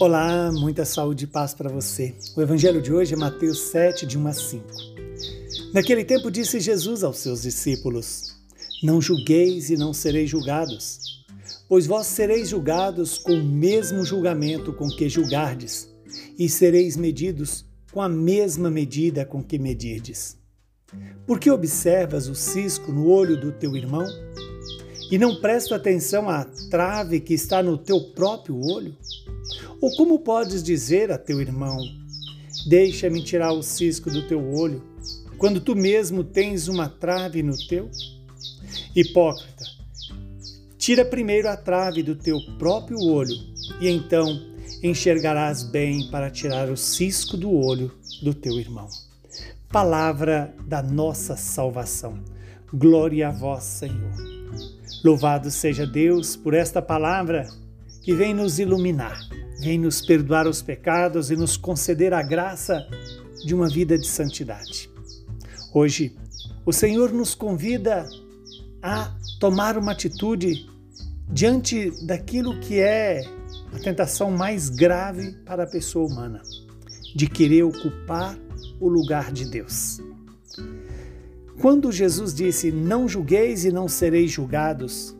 Olá, muita saúde e paz para você. O evangelho de hoje é Mateus 7, de 1 a 5. Naquele tempo disse Jesus aos seus discípulos: Não julgueis e não sereis julgados, pois vós sereis julgados com o mesmo julgamento com que julgardes, e sereis medidos com a mesma medida com que medirdes. Por que observas o cisco no olho do teu irmão? E não presta atenção à trave que está no teu próprio olho? Ou como podes dizer a teu irmão: Deixa-me tirar o cisco do teu olho, quando tu mesmo tens uma trave no teu? Hipócrita, tira primeiro a trave do teu próprio olho, e então enxergarás bem para tirar o cisco do olho do teu irmão. Palavra da nossa salvação. Glória a vós, Senhor. Louvado seja Deus por esta palavra que vem nos iluminar Vem nos perdoar os pecados e nos conceder a graça de uma vida de santidade. Hoje, o Senhor nos convida a tomar uma atitude diante daquilo que é a tentação mais grave para a pessoa humana, de querer ocupar o lugar de Deus. Quando Jesus disse: Não julgueis e não sereis julgados,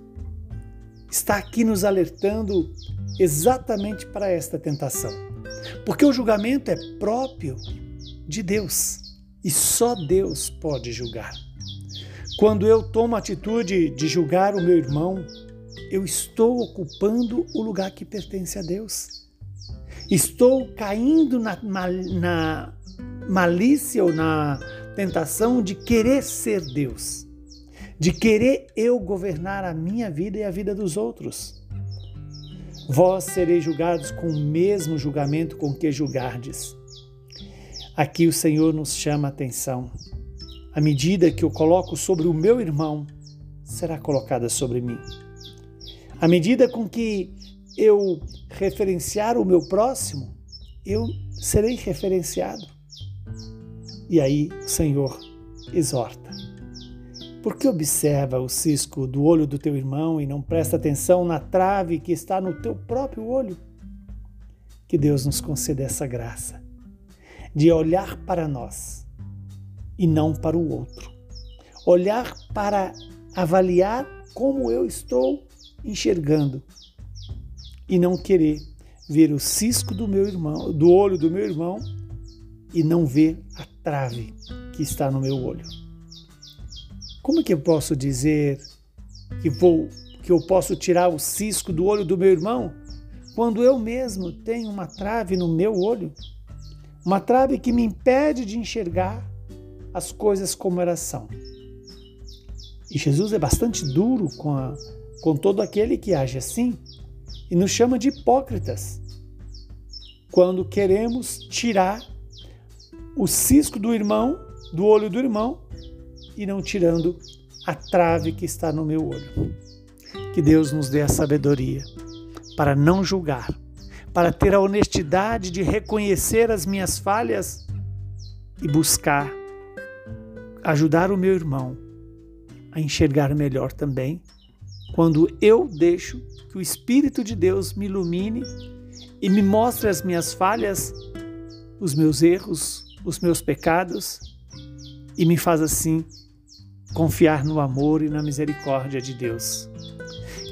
está aqui nos alertando exatamente para esta tentação. Porque o julgamento é próprio de Deus e só Deus pode julgar. Quando eu tomo a atitude de julgar o meu irmão, eu estou ocupando o lugar que pertence a Deus. Estou caindo na, na malícia ou na tentação de querer ser Deus, de querer eu governar a minha vida e a vida dos outros. Vós sereis julgados com o mesmo julgamento com que julgardes. Aqui o Senhor nos chama a atenção. A medida que eu coloco sobre o meu irmão será colocada sobre mim. A medida com que eu referenciar o meu próximo, eu serei referenciado. E aí o Senhor exorta. Por que observa o cisco do olho do teu irmão e não presta atenção na trave que está no teu próprio olho? Que Deus nos conceda essa graça de olhar para nós e não para o outro. Olhar para avaliar como eu estou enxergando e não querer ver o cisco do meu irmão, do olho do meu irmão e não ver a trave que está no meu olho. Como que eu posso dizer que vou que eu posso tirar o cisco do olho do meu irmão quando eu mesmo tenho uma trave no meu olho? Uma trave que me impede de enxergar as coisas como elas são. E Jesus é bastante duro com, a, com todo aquele que age assim e nos chama de hipócritas quando queremos tirar o cisco do irmão, do olho do irmão, e não tirando a trave que está no meu olho. Que Deus nos dê a sabedoria para não julgar, para ter a honestidade de reconhecer as minhas falhas e buscar ajudar o meu irmão a enxergar melhor também, quando eu deixo que o Espírito de Deus me ilumine e me mostre as minhas falhas, os meus erros, os meus pecados e me faz assim confiar no amor e na misericórdia de Deus.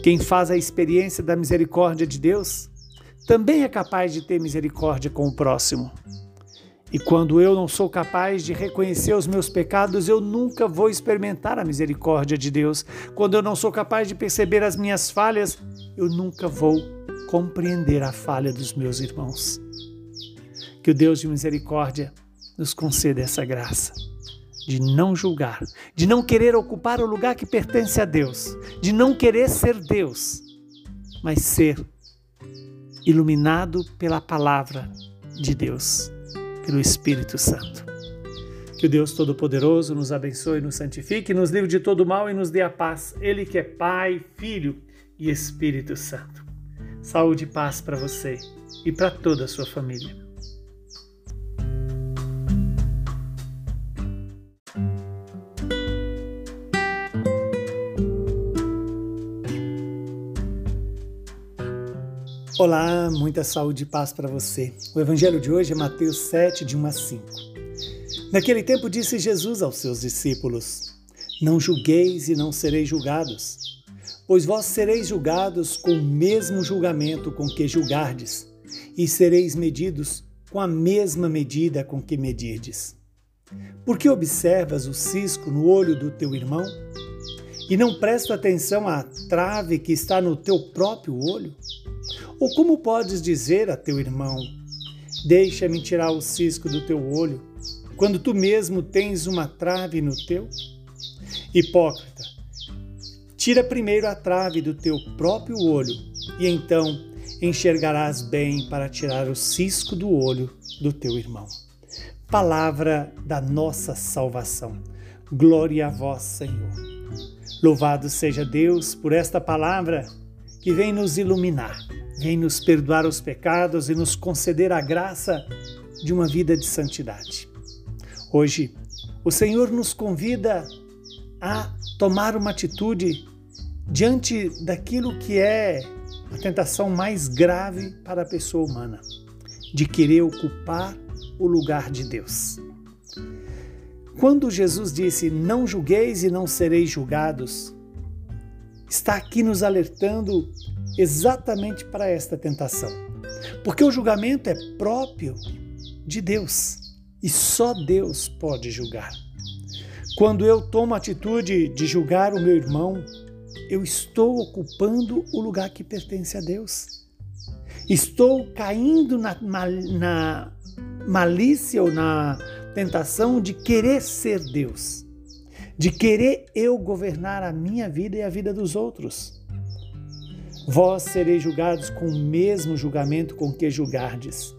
Quem faz a experiência da misericórdia de Deus também é capaz de ter misericórdia com o próximo. E quando eu não sou capaz de reconhecer os meus pecados, eu nunca vou experimentar a misericórdia de Deus. Quando eu não sou capaz de perceber as minhas falhas, eu nunca vou compreender a falha dos meus irmãos. Que o Deus de misericórdia nos conceda essa graça de não julgar, de não querer ocupar o lugar que pertence a Deus, de não querer ser Deus, mas ser iluminado pela palavra de Deus, pelo Espírito Santo. Que o Deus Todo-Poderoso nos abençoe, nos santifique, nos livre de todo mal e nos dê a paz. Ele que é Pai, Filho e Espírito Santo. Saúde e paz para você e para toda a sua família. Olá, muita saúde e paz para você. O evangelho de hoje é Mateus 7, de 1 a 5. Naquele tempo disse Jesus aos seus discípulos: Não julgueis e não sereis julgados, pois vós sereis julgados com o mesmo julgamento com que julgardes, e sereis medidos com a mesma medida com que medirdes. Por que observas o cisco no olho do teu irmão? E não presta atenção à trave que está no teu próprio olho? Ou como podes dizer a teu irmão: Deixa-me tirar o cisco do teu olho, quando tu mesmo tens uma trave no teu? Hipócrita, tira primeiro a trave do teu próprio olho, e então enxergarás bem para tirar o cisco do olho do teu irmão. Palavra da nossa salvação. Glória a vós, Senhor. Louvado seja Deus por esta palavra que vem nos iluminar Vem nos perdoar os pecados e nos conceder a graça de uma vida de santidade. Hoje, o Senhor nos convida a tomar uma atitude diante daquilo que é a tentação mais grave para a pessoa humana, de querer ocupar o lugar de Deus. Quando Jesus disse: Não julgueis e não sereis julgados, está aqui nos alertando exatamente para esta tentação. Porque o julgamento é próprio de Deus e só Deus pode julgar. Quando eu tomo a atitude de julgar o meu irmão, eu estou ocupando o lugar que pertence a Deus. Estou caindo na, na malícia ou na tentação de querer ser Deus, de querer eu governar a minha vida e a vida dos outros. Vós sereis julgados com o mesmo julgamento com que julgardes.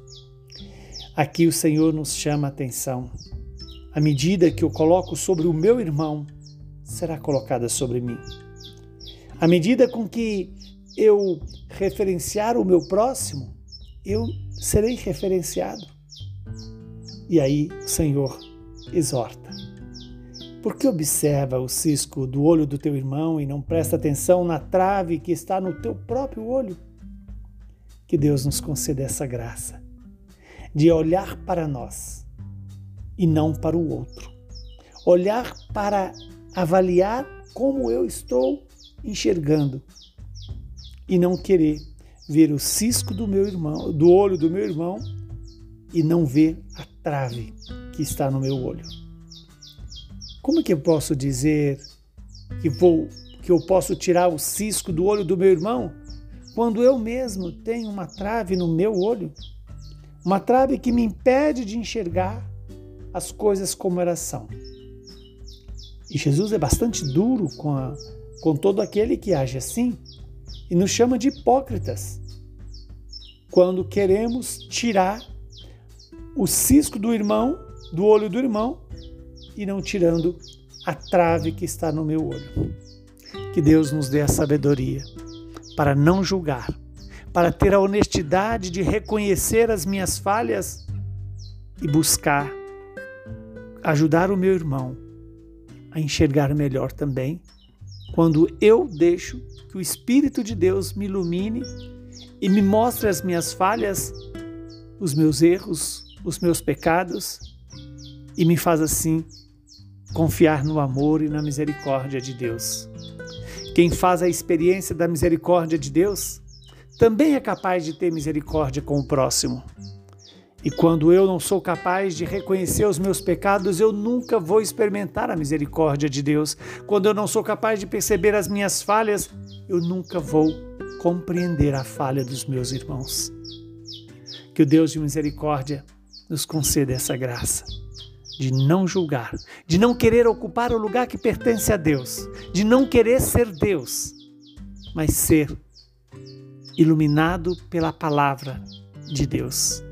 Aqui o Senhor nos chama a atenção. A medida que eu coloco sobre o meu irmão será colocada sobre mim. A medida com que eu referenciar o meu próximo, eu serei referenciado. E aí o Senhor exorta. Por que observa o cisco do olho do teu irmão e não presta atenção na trave que está no teu próprio olho? Que Deus nos conceda essa graça de olhar para nós e não para o outro. Olhar para avaliar como eu estou enxergando e não querer ver o cisco do meu irmão, do olho do meu irmão e não ver a trave que está no meu olho. Como que eu posso dizer que vou que eu posso tirar o cisco do olho do meu irmão quando eu mesmo tenho uma trave no meu olho? Uma trave que me impede de enxergar as coisas como elas são. E Jesus é bastante duro com, a, com todo aquele que age assim e nos chama de hipócritas quando queremos tirar o cisco do irmão, do olho do irmão, e não tirando a trave que está no meu olho. Que Deus nos dê a sabedoria para não julgar, para ter a honestidade de reconhecer as minhas falhas e buscar ajudar o meu irmão a enxergar melhor também, quando eu deixo que o Espírito de Deus me ilumine e me mostre as minhas falhas, os meus erros, os meus pecados e me faz assim confiar no amor e na misericórdia de Deus. Quem faz a experiência da misericórdia de Deus também é capaz de ter misericórdia com o próximo. E quando eu não sou capaz de reconhecer os meus pecados, eu nunca vou experimentar a misericórdia de Deus. Quando eu não sou capaz de perceber as minhas falhas, eu nunca vou compreender a falha dos meus irmãos. Que o Deus de misericórdia nos conceda essa graça de não julgar, de não querer ocupar o lugar que pertence a Deus, de não querer ser Deus, mas ser iluminado pela palavra de Deus,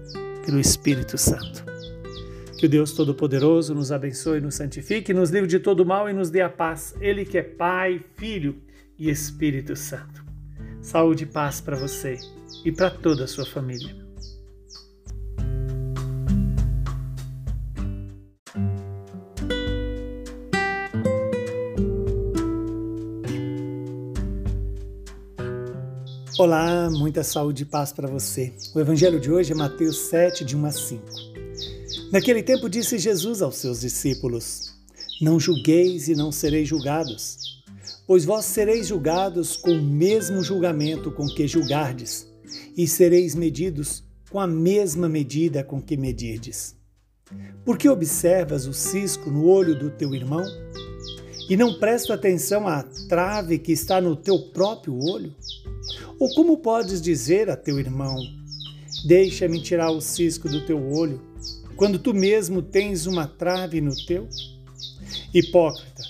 pelo Espírito Santo. Que o Deus Todo-Poderoso nos abençoe, nos santifique, nos livre de todo mal e nos dê a paz. Ele que é Pai, Filho e Espírito Santo. Saúde e paz para você e para toda a sua família. Olá, muita saúde e paz para você. O evangelho de hoje é Mateus 7, de 1 a 5. Naquele tempo disse Jesus aos seus discípulos: Não julgueis e não sereis julgados, pois vós sereis julgados com o mesmo julgamento com que julgardes, e sereis medidos com a mesma medida com que medirdes. Por que observas o cisco no olho do teu irmão? E não presta atenção à trave que está no teu próprio olho? Ou como podes dizer a teu irmão: Deixa-me tirar o cisco do teu olho, quando tu mesmo tens uma trave no teu? Hipócrita,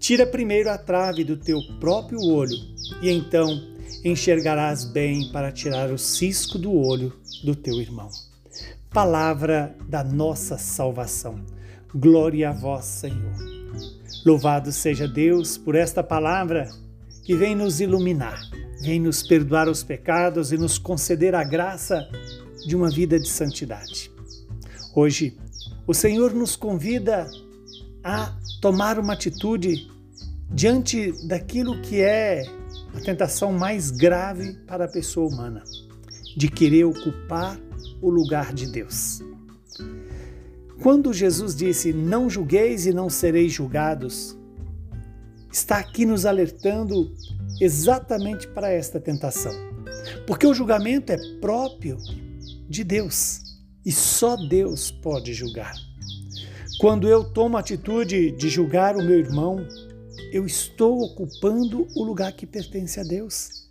tira primeiro a trave do teu próprio olho, e então enxergarás bem para tirar o cisco do olho do teu irmão. Palavra da nossa salvação. Glória a vós, Senhor. Louvado seja Deus por esta palavra que vem nos iluminar vem nos perdoar os pecados e nos conceder a graça de uma vida de santidade. Hoje, o Senhor nos convida a tomar uma atitude diante daquilo que é a tentação mais grave para a pessoa humana, de querer ocupar o lugar de Deus. Quando Jesus disse: Não julgueis e não sereis julgados, está aqui nos alertando exatamente para esta tentação. Porque o julgamento é próprio de Deus e só Deus pode julgar. Quando eu tomo a atitude de julgar o meu irmão, eu estou ocupando o lugar que pertence a Deus.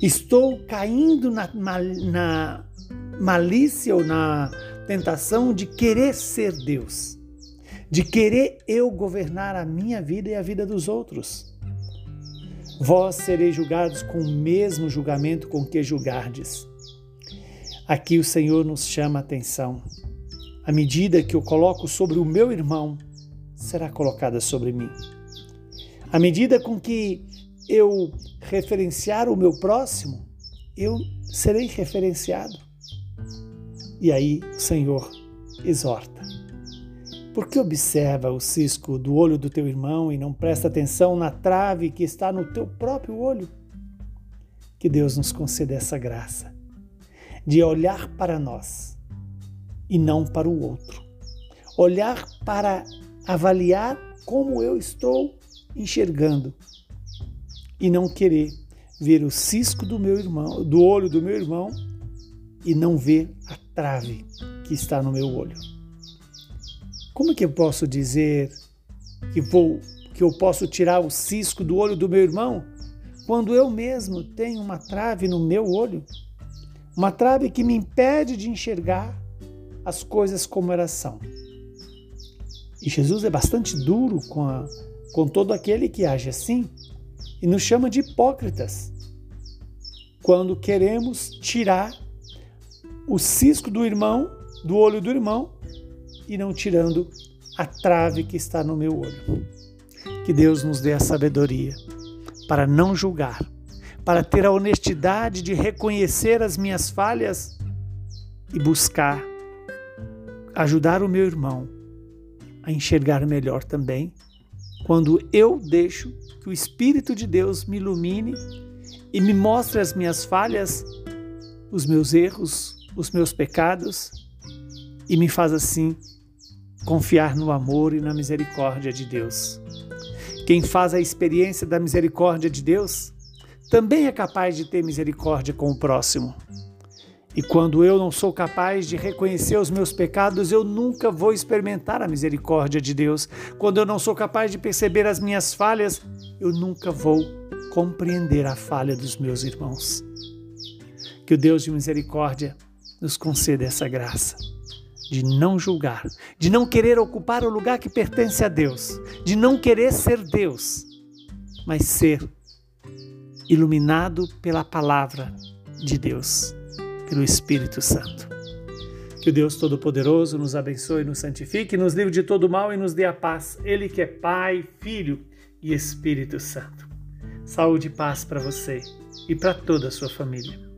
Estou caindo na, na malícia ou na tentação de querer ser Deus, de querer eu governar a minha vida e a vida dos outros. Vós sereis julgados com o mesmo julgamento com que julgardes. Aqui o Senhor nos chama a atenção. A medida que eu coloco sobre o meu irmão será colocada sobre mim. A medida com que eu referenciar o meu próximo, eu serei referenciado. E aí o Senhor exorta. Por que observa o cisco do olho do teu irmão e não presta atenção na trave que está no teu próprio olho? Que Deus nos conceda essa graça de olhar para nós e não para o outro. Olhar para avaliar como eu estou enxergando e não querer ver o cisco do meu irmão, do olho do meu irmão e não ver trave que está no meu olho. Como que eu posso dizer que vou que eu posso tirar o cisco do olho do meu irmão quando eu mesmo tenho uma trave no meu olho? Uma trave que me impede de enxergar as coisas como elas são. E Jesus é bastante duro com, a, com todo aquele que age assim e nos chama de hipócritas quando queremos tirar o cisco do irmão, do olho do irmão, e não tirando a trave que está no meu olho. Que Deus nos dê a sabedoria para não julgar, para ter a honestidade de reconhecer as minhas falhas e buscar ajudar o meu irmão a enxergar melhor também, quando eu deixo que o Espírito de Deus me ilumine e me mostre as minhas falhas, os meus erros, os meus pecados e me faz assim confiar no amor e na misericórdia de Deus. Quem faz a experiência da misericórdia de Deus também é capaz de ter misericórdia com o próximo. E quando eu não sou capaz de reconhecer os meus pecados, eu nunca vou experimentar a misericórdia de Deus. Quando eu não sou capaz de perceber as minhas falhas, eu nunca vou compreender a falha dos meus irmãos. Que o Deus de misericórdia nos conceda essa graça de não julgar, de não querer ocupar o lugar que pertence a Deus, de não querer ser Deus, mas ser iluminado pela palavra de Deus, pelo Espírito Santo. Que o Deus Todo-Poderoso nos abençoe, nos santifique, nos livre de todo mal e nos dê a paz. Ele que é Pai, Filho e Espírito Santo. Saúde e paz para você e para toda a sua família.